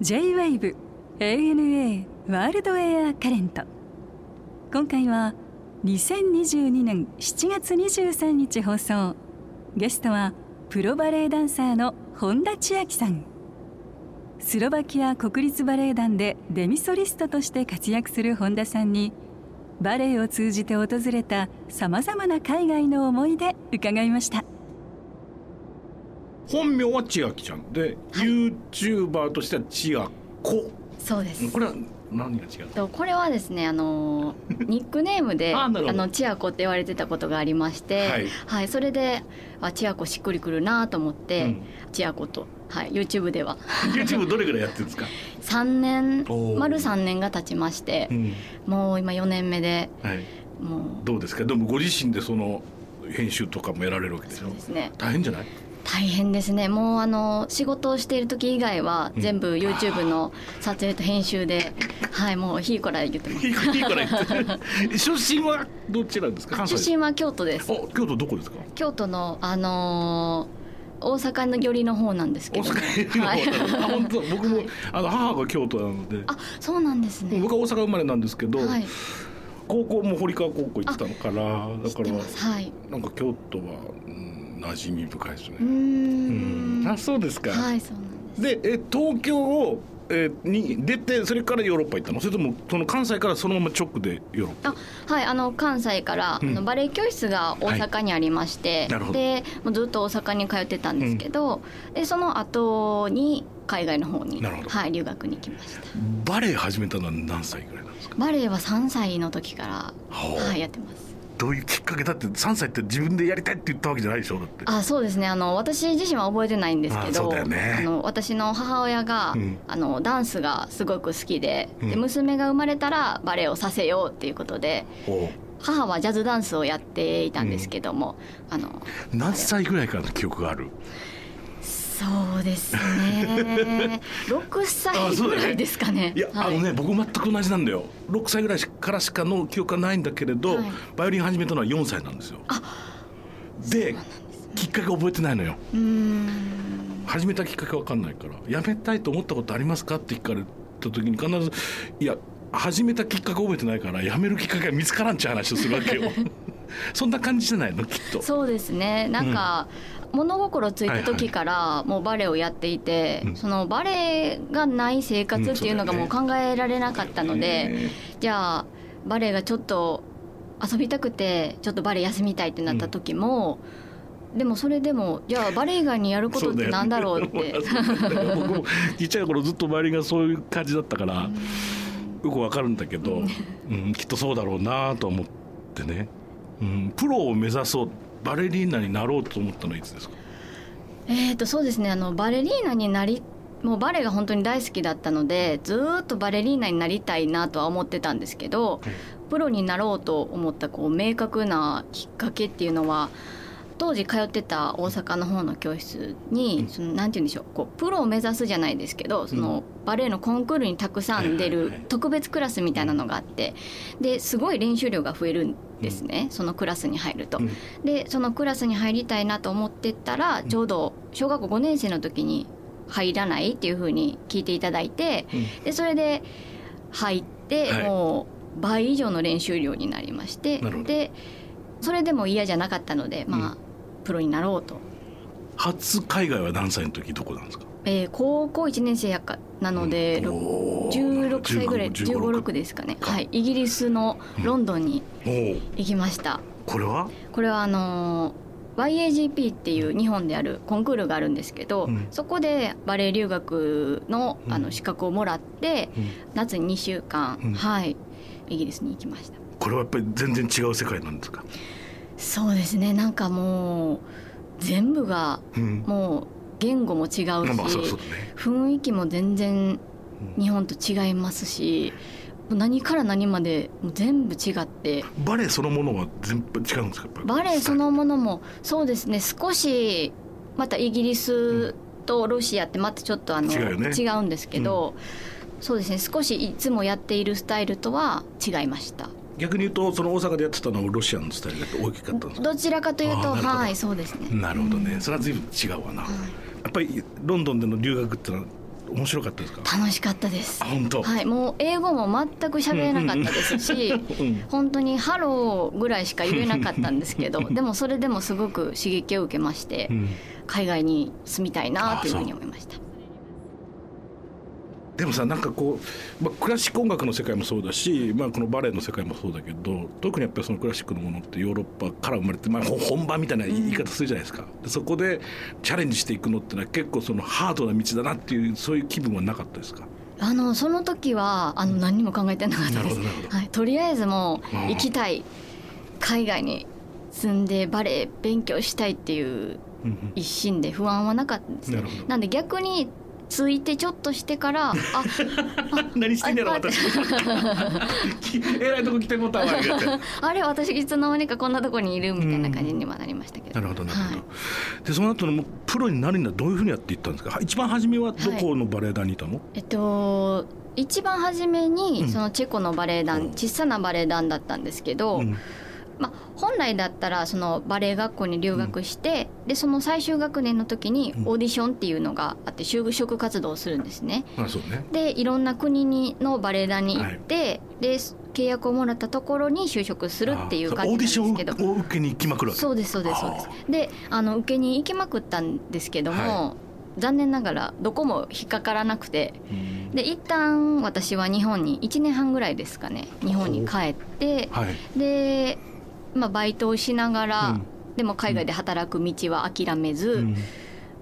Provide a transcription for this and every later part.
J-WAVE ANA ワールドエアカレント今回は2022年7月23日放送。ゲストはプロバレエダンサーの本田千秋さん。スロバキア国立バレエ団でデミソリストとして活躍する本田さんにバレエを通じて訪れたさまざまな海外の思い出伺いました。本名は千秋ちゃん。で、YouTuber としては千秋子。そうです。これは何が違うとこれはですねあの ニックネームであのチアコって言われてたことがありまして、はい。はい、それであチアコしっくりくるなと思って、うん。チアコと、はい、YouTube では。YouTube どれぐらいやってるんですか、3年丸3年が経ちましてう、ん。もう今4年目ではい、もう。どうですか？でもご自身でその編集とかもやられるわけでしょ？そうですね。大変じゃない？大変ですね。もうあの仕事をしている時以外は全部 YouTube の撮影と編集で、はいもうひいこら言ってます。いいから言って出身 はどちらですか？関西。出身は京都です。お京都どこですか？京都のあのー大阪の寄りの方なんですけ大ど、阪のはい、あ本当僕も、あの母が京都なので。あそうなんですね。僕は大阪生まれなんですけど、はい。高校も堀川高校行ってたのからだからはい。なんか京都は、うん、馴染み深いですね。うん。ん。あそうですか、はいそうなんです。でえ東京を、えーに出てそれからヨーロッパ行ったの？それともその関西からそのまま直でヨーロッパ？あはいあの関西から、うん。あのバレエ教室が大阪にありまして、いなるほど。でもうずっと大阪に通ってたんですけど、でその後に海外の方になるほど。はい留学に来ました。バレエ始めたのは何歳ぐらいなんですか？バレエは3歳の時からはいやってますどういうきっかけだって3歳って自分でやりたいって言ったわけじゃないでしょだって。あそうですね。あの私自身は覚えてないんですけどだよね。あの私の母親が、うん。あのダンスがすごく好きで,、でうん。娘が生まれたらバレエをさせようっていうことでお母はジャズダンスをやっていたんですけども、あの何歳ぐらいからの記憶がある？そうですね。6歳ぐらいですかね。いや、はい。あのね僕全く同じなんだよ。6歳ぐらいからしかの記憶がないんだけれど、はい。バイオリン始めたのは4歳なんですよ。できっかけ覚えてないのよ。始めたきっかけわかんないから。やめたいと思ったことありますかって聞かれた時に必ずいや始めたきっかけ覚えてないからやめるきっかけが見つからんっう話をするわけよ そんな感じじゃないの？きっと。そうですね。なんか、物心ついた時からもうバレエをやっていて、うん。そのバレエがない生活っていうのがもう考えられなかったので、ね。じゃあバレエがちょっと遊びたくてちょっとバレエ休みたいってなった時も、でもそれでもじゃあバレエ以外にやることってなんだろうって。僕もちっちゃい頃ずっとバイオリンがそういう感じだったからよくわかるんだけど、うん、きっとそうだろうなと思ってね、うん、プロを目指そうバレリーナになろうと思ったのはいつですか？えーとそうですね。あのバレリーナになりもうバレエが本当に大好きだったのでずーっとバレリーナになりたいなとは思ってたんですけど、プロになろうと思ったこう明確なきっかけっていうのは当時通ってた大阪の方の教室に、そのなんて言うんでしょうこうプロを目指すじゃないですけどそのバレエのコンクールにたくさん出る特別クラスみたいなのがあってですごい練習量が増えるんですね、そのクラスに入ると。うん。でそのクラスに入りたいなと思ってたらちょうど小学校5年生の時に入らないっていうふうに聞いていただいてでそれで入ってはい。もう倍以上の練習量になりましてでそれでも嫌じゃなかったのでまあ、プロになろうと、初海外は何歳の時どこなんですか？えー高校1年生やかなので、ろおー。16歳ぐらい15 15、6ですかね、か。はい、イギリスのロンドンに行きました。これは？これはあのー YAGP っていう日本であるコンクールがあるんですけど、うん。そこでバレエ留学のあうん。の資格をもらって、うん。夏に2週間、うん。はい。イギリスに行きました。これはやっぱり全然違う世界なんですか、そうですね。なんかもう全部がうん、もう言語も違うし、まあまあそうそうだね。雰囲気も全然日本と違いますし何から何まで全部違って。バレエそのものは全部違うんですか？バレエそのものもそうですね。少しまたイギリスとロシアってまたちょっとあの違うよね。うんですけど、そうですね。少しいつもやっているスタイルとは違いました逆に言うとその大阪でやってたのはロシアのスタイルが大きかったんですか？どちらかというとはいそうですね。なるほどね、それは随分違うわな、やっぱりロンドンでの留学ってのは面白かったですか？楽しかったです。あ本当、はいもう英語も全く喋れなかったですしうん。本当にハローぐらいしか言えなかったんですけど でもそれでもすごく刺激を受けまして、うん。海外に住みたいなというふうに思いましたでもさなんかこう、まあ、クラシック音楽の世界もそうだし、まあ、このバレエの世界もそうだけど特にやっぱりそのクラシックのものってヨーロッパから生まれて、まあ、ほ本場みたいな言い方するじゃないですか、でそこでチャレンジしていくのってのは結構そのハードな道だなっていうそういう気分はなかったですか？あのその時はあの何にも考えてなかったです。はい、とりあえずもううん行きたい。海外に住んでバレエ勉強したいっていううんうん。一心で不安はなかったんですねなんで逆についてちょっとしてからあ 何してんねやろあ私。えらいとこ来てもたわ あれ私いつの間にかこんなとこにいるみたいな感じにはなりましたけど、なるほどなるほど、はい。でその後のもうプロになるにはどういうふうにやっていったんですか？一番初めはどこのバレエ団にいたの、えっと一番初めに、うん。そのチェコのバレエ団、うん。小さなバレエ団だったんですけど、うんまあ、本来だったらそのバレエ学校に留学して、でその最終学年の時にうん。オーディションっていうのがあって就職活動をするんですね。あそうね。でいろんな国にのバレエ団に行って、で契約をもらったところに就職するっていう感じなんですけど。オーディションを受けに来まくるわけ。そうですそうですそうです。であの受けに行きまくったんですけども、は残念ながらどこも引っかからなくて。うん。で一旦私は日本に1年半ぐらいですかね日本に帰ってはい。で、まあ、バイトをしながら、うん。でも海外で働く道は諦めず、うん。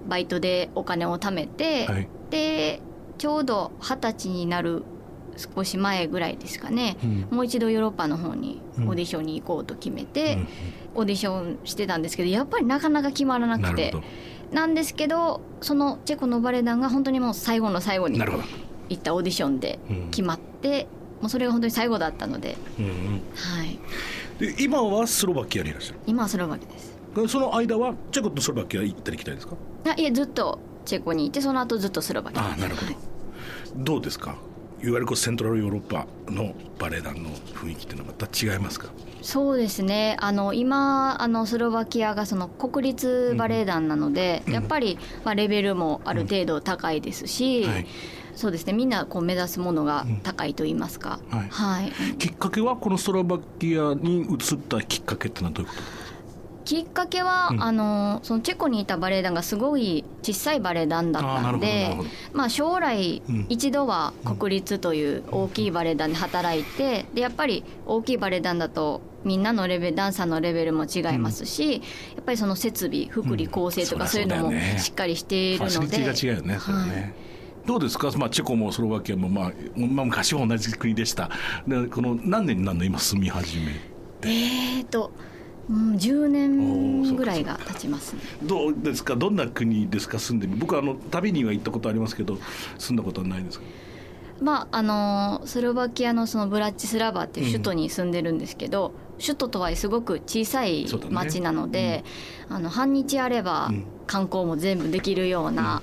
バイトでお金を貯めて、はい。でちょうど二十歳になる少し前ぐらいですかね、うん。もう一度ヨーロッパの方にうん。オーディションに行こうと決めて、うん。オーディションしてたんですけどやっぱりなかなか決まらなくてなんですけどそのチェコのバレエ団が本当にもう最後の最後に行ったオーディションでうん。決まって、もうそれが本当に最後だったので、はい、で今はスロバキアにいらっしゃ今はスロバキです。るその間はチェコとスロバキア行ったり来たりですか？あいえずっとチェコにいてその後ずっとスロバキですああなるほど。はい。どうですか？いわゆるこうセントラルヨーロッパのバレエ団の雰囲気っていうのはまた違いますか？そうですね。あの今あのスロバキアがその国立バレエ団なので、うん。やっぱり、まあ、レベルもある程度高いですし、はいそうですね。みんなこう目指すものが高いと言いますか、うんはい。はい、きっかけはこのスロバキアに移ったきっかけってのはどういうこと？きっかけは、うん。あのそのチェコにいたバレエ団がすごい小さいバレエ団だったのあーなるでまあ将来うん一度は国立という大きいバレエ団で働いてでやっぱり大きいバレエ団だとみんなのレベルダンサーのレベルも違いますし、やっぱりその設備福利厚生とうんかそういうのもしっかりしているので、リティが違うよねそれはね、どうですか、まあ、チェコもスロバキアも、まあまあ、昔は同じ国でした。でこの何年になるの？今住み始めえーと、うん、10おー年ぐらいが経ちますね。どうですか？どんな国ですか？住んでみ僕はあの旅には行ったことありますけど住んだことはないですか？まああのスロバキアのそのブラッチスラバっていう首都に住んでるんですけど、首都とはいえすごく小さい町なので、あの半日あればうん。観光も全部できるような、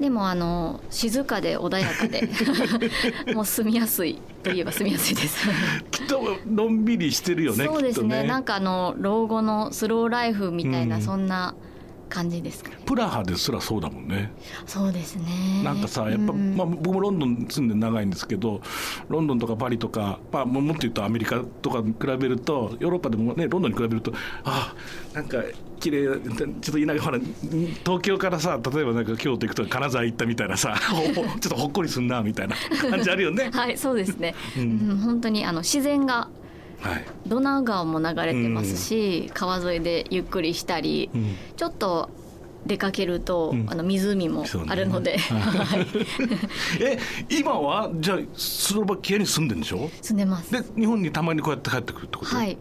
でもあの静かで穏やかで もう住みやすいといえば住みやすいです。きっとのんびりしてるよねそうですねきっとなんかあの老後のスローライフみたいな、うんそんな感じですかね。プラハですらそうだもんねそうですね。なんかさやっぱ、うんまあ、僕もロンドン住んで長いんですけどロンドンとかパリとか、まあ、ももっと言うとアメリカとかに比べるとヨーロッパでもねロンドンに比べるとあなんか綺麗ちょっと田舎ほら東京からさ例えばなんか京都行くと金沢行ったみたいなさ ちょっとほっこりすんなみたいな感じあるよね。はいそうですね。ううんん、本当にあの自然がはい。ドナウ川も流れてますし、川沿いでゆっくりしたり、うん。ちょっと出かけると、うん。あの湖もあるので、はい。え今はじゃあスロバキアに住んでるんでしょ？住んでます。で日本にたまにこうやって帰ってくるってこと？はい。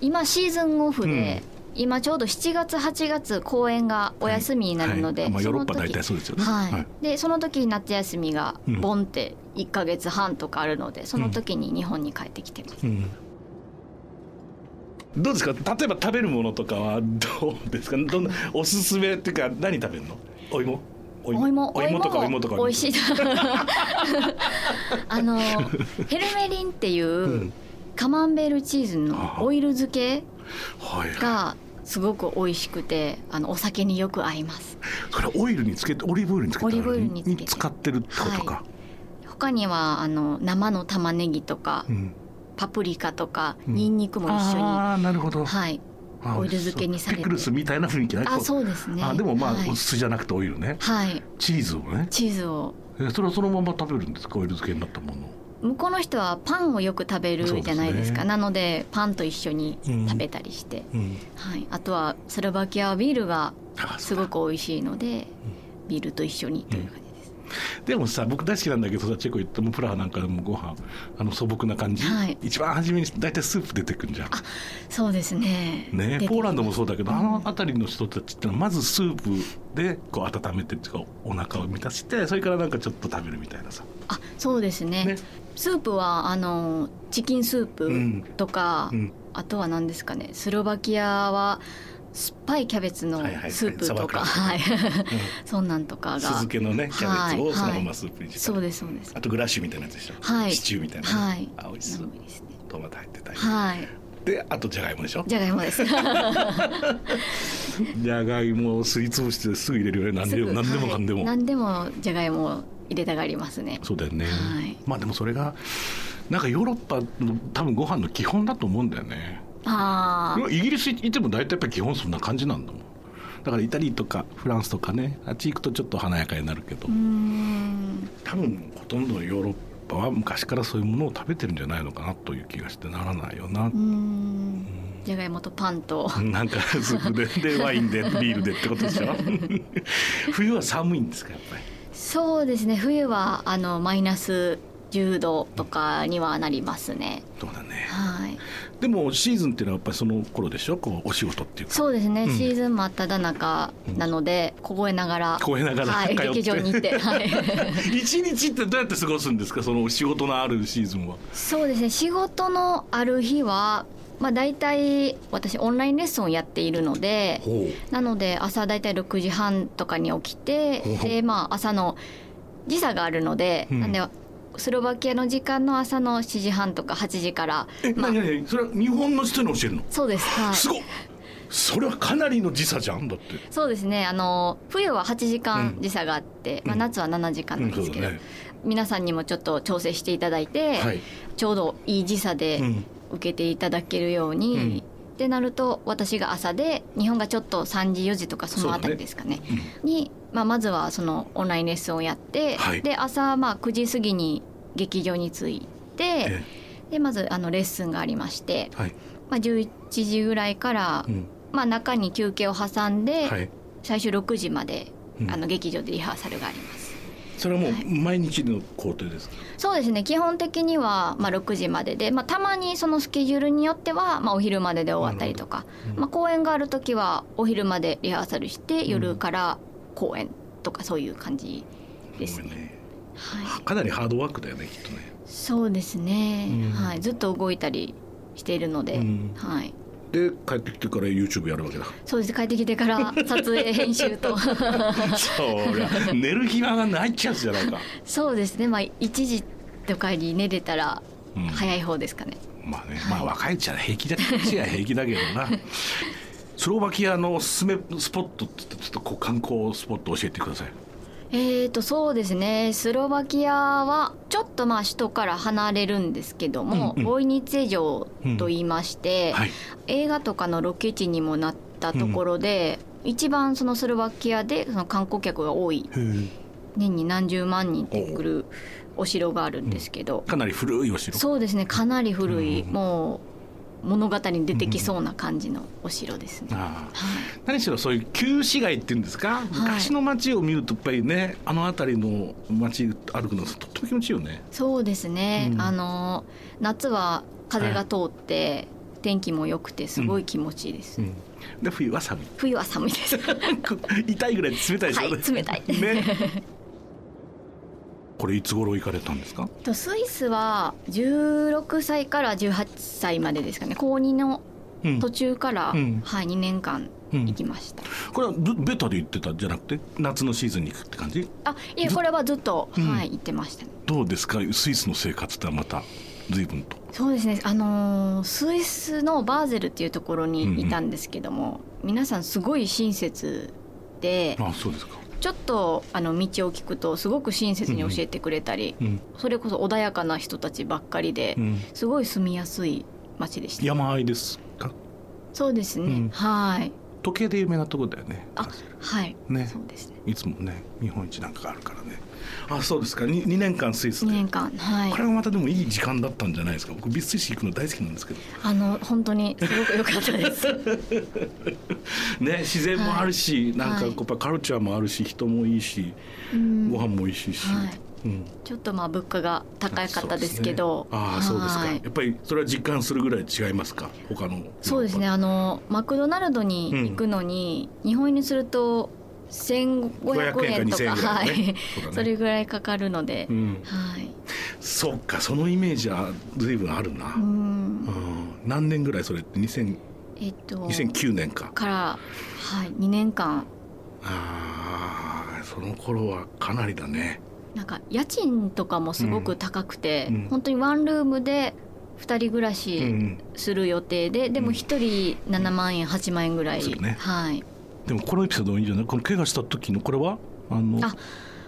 今シーズンオフで、今ちょうど7月8月公演がお休みになるので、はい。まあ、ヨーロッパその時大体そうですよね。はい、はい。でその時夏休みがうん。ボンって1か月半とかあるのでその時に日本に帰ってきてます、うん。どうですか？例えば食べるものとかはどうですか？どんなおすすめっていうか何食べるの？お芋？おお芋？お芋とかお芋とか美味しい。あの ヘルメリンっていううん。カマンベールチーズのオイル漬けはいがすごく美味しくてあのお酒によく合います。それオイルにつけてオリーブオイルにつけてオリーブオイルにつけて。使ってるってことか、他にはあの生の玉ねぎとかうん。パプリカとかうん。ニンニクも一緒に、ああなるほど、はい。あオイル漬けにされて。ピクルスみたいな雰囲気ねあこそうですね。あでもまあ、はい。お酢じゃなくてオイルね。はい。チーズをね。チーズを。えそれはそのまま食べるんですか？オイル漬けになったもの向こうの人はパンをよく食べるじゃないですか。ねなのでパンと一緒に食べたりして、うん。はい、あとはスロバキアはビールがあすごく美味しいのでビールと一緒にという感じです、でもさ僕大好きなんだけどさチェコ行ってもプラハなんかでもご飯あの素朴な感じ、はい。一番初めに大体スープ出てくるんじゃん。そうですね。ねポーランドもそうだけど、あの辺りの人たちってのはまずスープでこう温めてっていうかお腹を満たしてそれからなんかちょっと食べるみたいなさ。あそうですね。ねスープはあのチキンスーうん。プとか、うん。あとは何ですかねスロバキアは酸っぱいキャベツのはいはいはい。スープとかサはい。そんなんとか酢が漬けのねキャベツをはい。そのままスープにして、そうですそうです。あとグラッシュみたいなやつでしょ、はい。シチューみたいなね、はい。あ美味しそういいですね。トマト入ってたり、はい。であとじゃがいもでしょ。じゃがいもです。じゃがいもをすりつぶしてすぐ入れるよね。何でも何でもかんでも、はい、何でもじゃがいもを入れたがりますね。そうだよね、はい。まあでもそれがなんかヨーロッパの多分ご飯の基本だと思うんだよね。ああイギリス行っても大体やっぱり基本そんな感じなんだもん。だからイタリーとかフランスとかねあっち行くとちょっと華やかになるけど、多分ほとんどのヨーロッパは昔からそういうものを食べてるんじゃないのかなという気がしてならないよな。じゃがいもとパンと。なんかスープででワインでビールでってことでしょ？冬は寒いんですかやっぱりそうですね。冬はあのマイナス10度とかにはなりますね。そうだね。はい。でもシーズンっていうのはやっぱりその頃でしょ？こうお仕事っていうか。そうですね、うん。シーズン真っ只中なので凍えながら。凍えながらはい、劇場に行って、はい、一日ってどうやって過ごすんですか？その仕事のあるシーズンは。そうですね。仕事のある日はまあ大体私オンラインレッスンをやっているのでほなので朝大体6時半とかに起きてでまあ朝の時差があるので、うん。なんでスロバキアの時間の朝の7時半とか8時からえ、まあ。何何それは日本の人に教えるの、そうです。はい。すごっ。それはかなりの時差じゃんだって。そうですね。あの冬は8時間時差があって、まあ、うん。夏は7時間なんですけど、うんそう皆さんにもちょっと調整していただいて、はい。ちょうどいい時差でうん受けていただけるように、うん。ってなると私が朝で日本がちょっと3時4時とかそのあたりですかね。に、まあ、まずはそのオンラインレッスンをやって、はい。で朝まあ9時過ぎに劇場に着いて、えでまずあのレッスンがありまして、はい、まあ、11時ぐらいから、うん。まあ、中に休憩を挟んで、はい、最初6時までうん。あの劇場でリハーサルがあります。それはもう毎日の工程ですか、そうですね。基本的にはまあ6時までで、まあ、たまにそのスケジュールによってはまあお昼までで終わったりとか、まあ、公演がある時はお昼までリハーサルして夜から公演とかそういう感じですね。ごめんね。はい、かなりハードワークだよねきっとね。そうですね、うん。はい、ずっと動いたりしているので、うん。はい、で帰ってきてから YouTube やるわけだ。そうです。帰ってきてから撮影編集と。そりゃ寝る暇がないっちゃうじゃないか。そうですね。まあ1時とかに寝れたらうん。早い方ですかね。まあね、はい。まあ若いうちは平気だっちゃ平気だけどな。スロバキアのおすすめスポットってちょっとこう観光スポット教えてくださいえーとそうですね。スロバキアはちょっとまあ首都から離れるんですけども、うんうん。ボイニッツェ城と言いまして、はい。映画とかのロケ地にもなったところで、一番そのスロバキアでその観光客が多い年に何十万人って来るお城があるんですけど、かなり古いお城。そうですね。かなり古い、うん。もう物語に出てきそうな感じのお城ですね。ああはい。何しろそういう旧市街っていうんですか、昔の街を見るとやっぱりねあの辺りの街歩くのとっても気持ちいいよね。そうですね、うん。あの夏は風が通って、天気も良くてすごい気持ちいいです、うん。で冬は寒い。冬は寒いです。痛いぐらい冷たいでしょ、はい冷たい。ねこれいつ頃行かれたんですか？とスイスは16歳から18歳までですかね。高2のうん。途中から、うん。はい、2年間うん。行きました、これはずベタで行ってたんじゃなくて？夏のシーズンに行くって感じ？あいえこれはずっと、うん。はい行ってました。ねどうですか？スイスの生活ってのはまた随分と。そうですね。あのースイスのバーゼルっていうところにいたんですけども、皆さんすごい親切であそうですかちょっとあの道を聞くとすごく親切に教えてくれたり、うん、それこそ穏やかな人たちばっかりで、うん、すごい住みやすい街でした。山あいですか？そうですね、うん。はい時計で有名なところだよね。あはい。ね。そうですね。いつもね日本一なんかがあるからね。あそうですか。2, 2年間スイス2で年間はい。これはまたでもいい時間だったんじゃないですか。僕ビスイス行くの大好きなんですけど。あの本当にすごく良かったです。ね自然もあるし、なんかはいやっぱカルチャーもあるし人もいいし、うん。ご飯も美味しいし、はいうん、ちょっとまあ物価が高かったですけど。ああそうですか、はい。やっぱりそれは実感するぐらい違いますか？他のそうですね。あのマクドナルドに行くのに、日本円にすると1500円と500円か2000円かぐらいだね。はい。ね。それぐらいかかるので、うん、はい。そっかそのイメージは随分あるな、ううん。ん何年ぐらいそれって？2000えっと2009年か。からはい2年間。ああその頃はかなりだねなんか家賃とかもすごく高くて、うん。うん。本当にワンルームで2人暮らうしん。する予定で、でも1人7万円8万円ぐらい、ね。はい。でもこのエピソードもいいんじゃない？この怪我した時のこれは？あのあ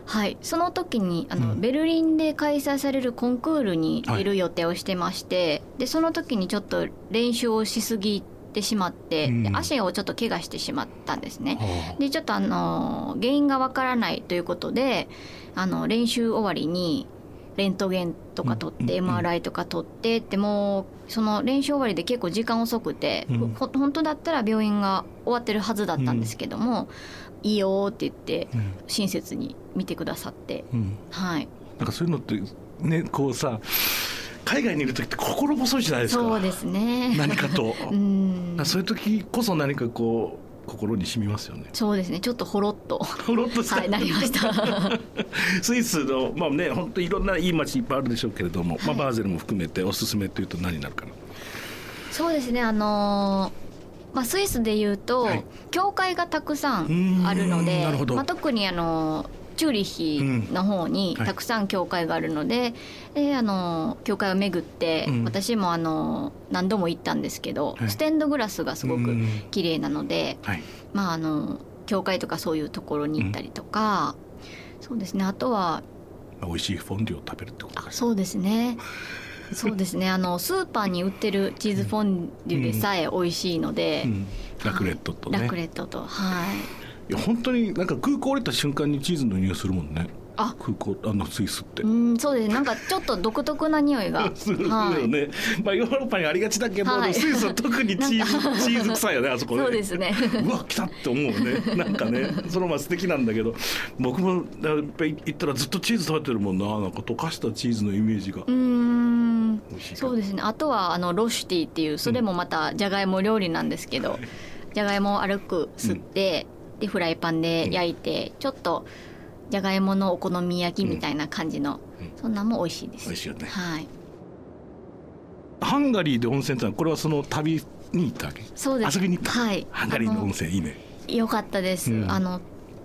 はい、その時にあの、うん。ベルリンで開催されるコンクールに出る予定をしてまして、でその時にちょっと練習をしすぎてしまって、うん。で足をちょっと怪我してしまったんですね。はでちょっとあの原因がわからないということであの練習終わりにレントゲンとか取って、うんうん MRI とか取ってってもうその練習終わりで結構時間遅くて、うん。ほ本当だったら病院が終わってるはずだったんですけども、いいよって言って親切に見てくださってうん。はい。なんかそういうのってねこうさ海外にいる時って心細いじゃないですか。そうですね。何かと。うん。そういう時こそ何かこう心に染みますよね。そうですね。ちょっとほろっと。ほろっとはいなりました。スイスのまあね本当いろんないい街いっぱいあるでしょうけれども、まあ、はい。バーゼルも含めておすすめというと何になるかな？そうですね。あのーまあ、スイスでいうと、はい。教会がたくさんあるのでまあ、特にあのチューリッヒの方にはい。たくさん教会があるので,、であの教会を巡って、うん。私もあの何度も行ったんですけど、はい。ステンドグラスがすごくうん。綺麗なので、はい。まああの教会とかそういうところに行ったりとか、そうですねあとはまあ美味しいフォンデュを食べるってことそうですね。そうですね。あのスーパーに売ってるチーズフォンデュでさえ美味しいので、うん、ラクレットとね、ラクレットとはいいや本当になんか空港降りた瞬間にチーズの匂いするもんね。あ。空港あのスイスって。うんそうですなんかちょっと独特な匂いが。するよはい。ね、まあヨーロッパにありがちだけど、はい。スイスは特にチーズチーズ臭いよねあそこね。そうですね。うわ来たって思うね。なんかねそのまま素敵なんだけど。僕もやっぱり行ったらずっとチーズ食べてるもんな。なんか溶かしたチーズのイメージが。うーん。そうですね。あとはあのロシュティっていうそれもまたじゃがいも料理なんですけど、じゃがいもを軽く吸って、でフライパンで焼いて、ちょっとじゃがいものお好み焼きみたいな感じの、うん。そんなんも美味しいです。美味しいよね。はい。ハンガリーで温泉ってのはこれはその旅に行ったわけ？そうです。遊びに行った、はい。ハンガリーの温泉いいね。よかったです、うん。あの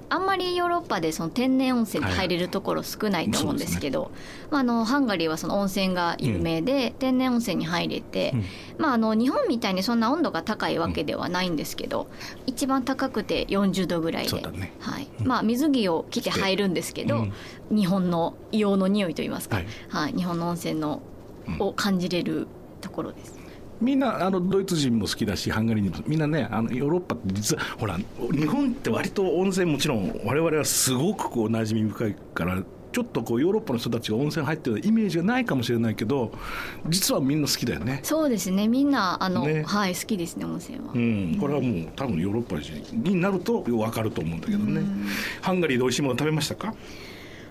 あんまりヨーロッパでその天然温泉に入れるところ少ないと思うんですけど、まあ、あのハンガリーはその温泉が有名で、天然温泉に入れて、うん。まあ、あの日本みたいにそんな温度が高いわけではないんですけど、一番高くて40度ぐらいでね。はい。うん。まあ、水着を着て入るんですけど、日本の硫黄の匂いといいますか、ははい。い日本の温泉のうん。を感じれるところです。みんなあのドイツ人も好きだしハンガリー人もみんなねあのヨーロッパって実はほら日本って割と温泉もちろん我々はすごくこう馴染み深いからちょっとこうヨーロッパの人たちが温泉入ってるイメージがないかもしれないけど実はみんな好きだよね。そうですねみんなあの、ねはい、好きですね温泉は。うん、これはもう多分ヨーロッパ人になると分かると思うんだけどね、うんハンガリーで美味しいもの食べましたか？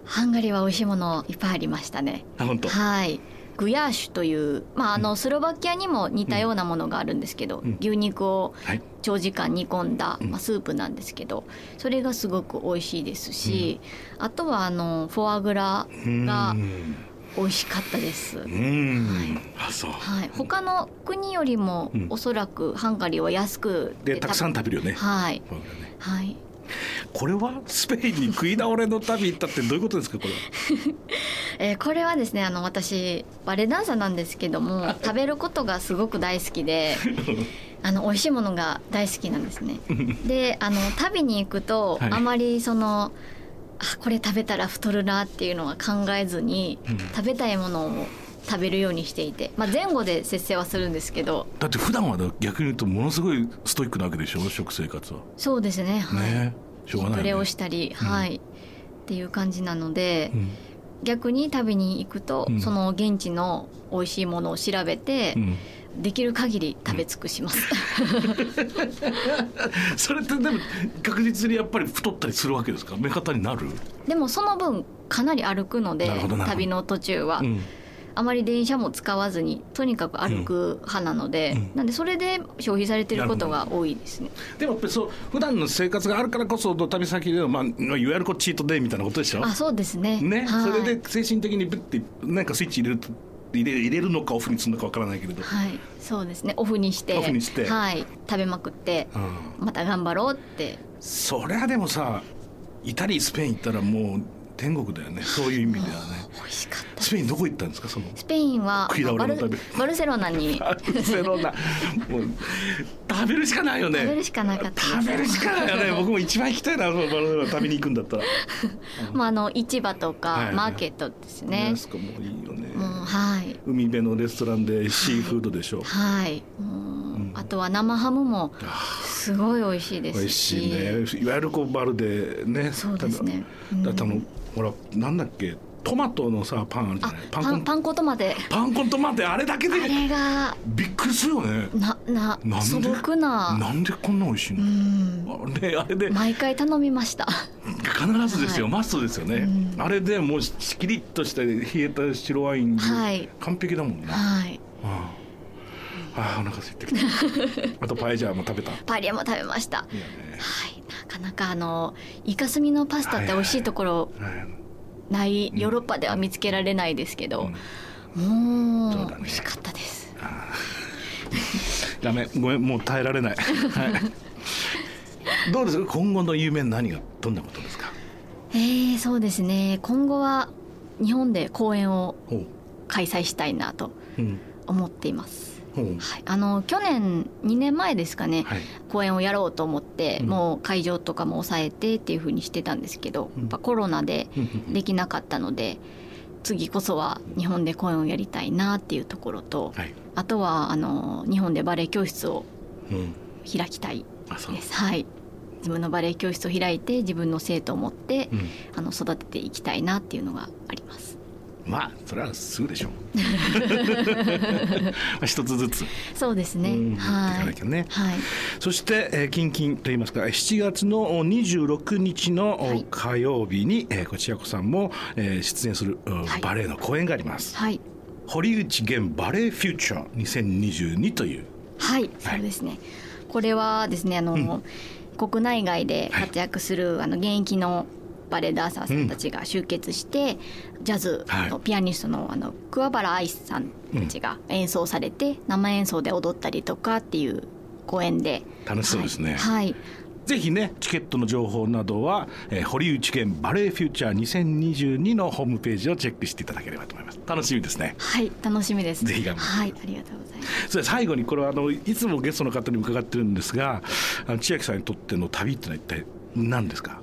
ハンガリーは美味しいものいっぱいありましたね。あ本当はい。グヤーシュという、まあ、あのスロバキアにも似たようなものがあるんですけど、うん。牛肉をはい。長時間煮込んだ、うん。まあ、スープなんですけどそれがすごく美味しいですし、あとはあのフォアグラがうん。美味しかったです。うん、あそう。はい、他の国よりもうん。おそらくハンガリーは安くでたくさんん食べるよね、はい。はい。これはスペインに食い倒れの旅行ったってどういうことですかこれは？えーこれはですねあの私バレエダンサーなんですけども食べることがすごく大好きで あの美味しいものが大好きなんですね。であの旅に行くと、はい。あまりそのあこれ食べたら太るなっていうのは考えずに、うん。食べたいものを食べるようにしていて、まあ、前後で節制はするんですけど。だって普段は逆に言うとものすごいストイックなわけでしょ？食生活は。そうですねはい、ね。しょうがないよね。プレをしたり、うん。はい。っていう感じなので、うん逆に旅に行くと、うん。その現地の美味しいものを調べて、うん。できる限り食べ尽くします。それってでも確実にやっぱり太ったりするわけですか？目方になる、でもその分かなり歩くので旅の途中は、うんあまり電車も使わずにとにかく歩く派なので、うん。なんでそれで消費されてることが多いですね。でもやっぱりそう普段の生活があるからこそ旅先での、まあ、いわゆるこうチートデイみたいなことでしょ？あそうですね。ね、はい、それで精神的にブッてなんかスイッチ入れると入れ入れるのかオフにするのかわからないけれど、はい、そうですね。オフにして、オフにして。はい、食べまくって、うん。また頑張ろうって。そりゃでもさイタリースペイン行ったらもう天国だよね。そういう意味ではね。美味しかった。スペインどこ行ったんですか？そのスペインは食い倒れバルの旅。バルセロナに。バルセロナ。もう食べるしかないよね。食べるしかなかったです。食べるしかないよね。僕も一番行きたいなそのバルセロナ旅に行くんだったら。まああの市場とかマーケットですね。あそこもいいよね。はい。海辺のレストランでシーフードでしょ、はい。あとは生ハムもすごい美味しいですし。美味しいね。いわゆるこうバルでねそうですね。だだってあのほらなんだっけトマトのさパンあるじゃあない？パンコンパンパン粉トマテ。パンコントマトあれだけであれがびっくりするよね。なななんで？素朴な。なんでこんな美味しいうの、ん。あれあれで。毎回頼みました。必ずですよ、はい。マストですよね、うん。あれでもうしきりっとして冷えた白ワインではい。完璧だもんね、はい。ああああお腹空いてきた。あとパエジャーも食べた。いパリアも食べました。ね。はい。なかなかあのイカスミのパスタって美味しいところはい。ないヨーロッパでは見つけられないですけど、そうもだね。う美味しかったです。ダメ。ごめんもう耐えられない、はい、どうですか？今後の夢何がどんなことですか？えー、そうですね。今後は日本で公演を開催したいなとうん。思っています、はい、あの去年2年前ですかね、はい。公演をやろうと思って、うん。もう会場とかも抑えてっていう風にしてたんですけど、うん。やっぱコロナでうんできなかったので次こそは日本で公演をやりたいなっていうところと、はい。あとはあの日本でバレエ教室をうん。開きたいです。はい。自分のバレエ教室を開いて自分の生徒を持って、うん。あの育てていきたいなっていうのがあります。まあそれはすぐでしょう。まあ一つずつ。そうですね。うんはないね。はい。そして、えー、近々といいますか7月の26日の火曜日に、えー、こちらこさんも、えー出演する、うんはい。バレエの公演があります、はい。堀内源バレエフューチャー2022という。はい、そうですね。これはですね、あの、国内外で活躍する、あの現役のバレエダンサーさんたちが集結して、ジャズのピアニストのあの桑原愛さんたちが演奏されて、生演奏で踊ったりとかっていう公演で。楽しそうですね。はい、はい。ぜひねチケットの情報などは、えー堀内源バレエフューチャー2022のホームページをチェックしていただければと思います。楽しみですね。はい、楽しみです。ぜひ頑張って。はい、ありがとうございます。それ最後にこれはあのいつもゲストの方に伺ってるんですがあの千秋さんにとっての旅ってのは一体何ですか？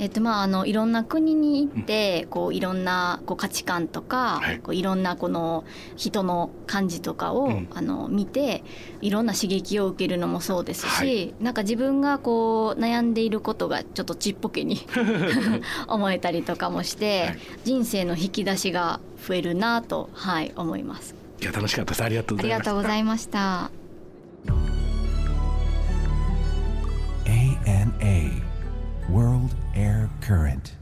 えっとまあ、あのいろんな国に行って、こういろんなこう価値観とか、はい。い、こういろんなこの人の感じとかを、うん。あの見ていろんな刺激を受けるのもそうですし、はい。なんか自分がこう悩んでいることがちょっとちっぽけに 思えたりとかもして、はい。人生の引き出しが増えるなと、はい、思います。いや楽しかったです。ありがとうありがございますとうございました。ANA World Air Current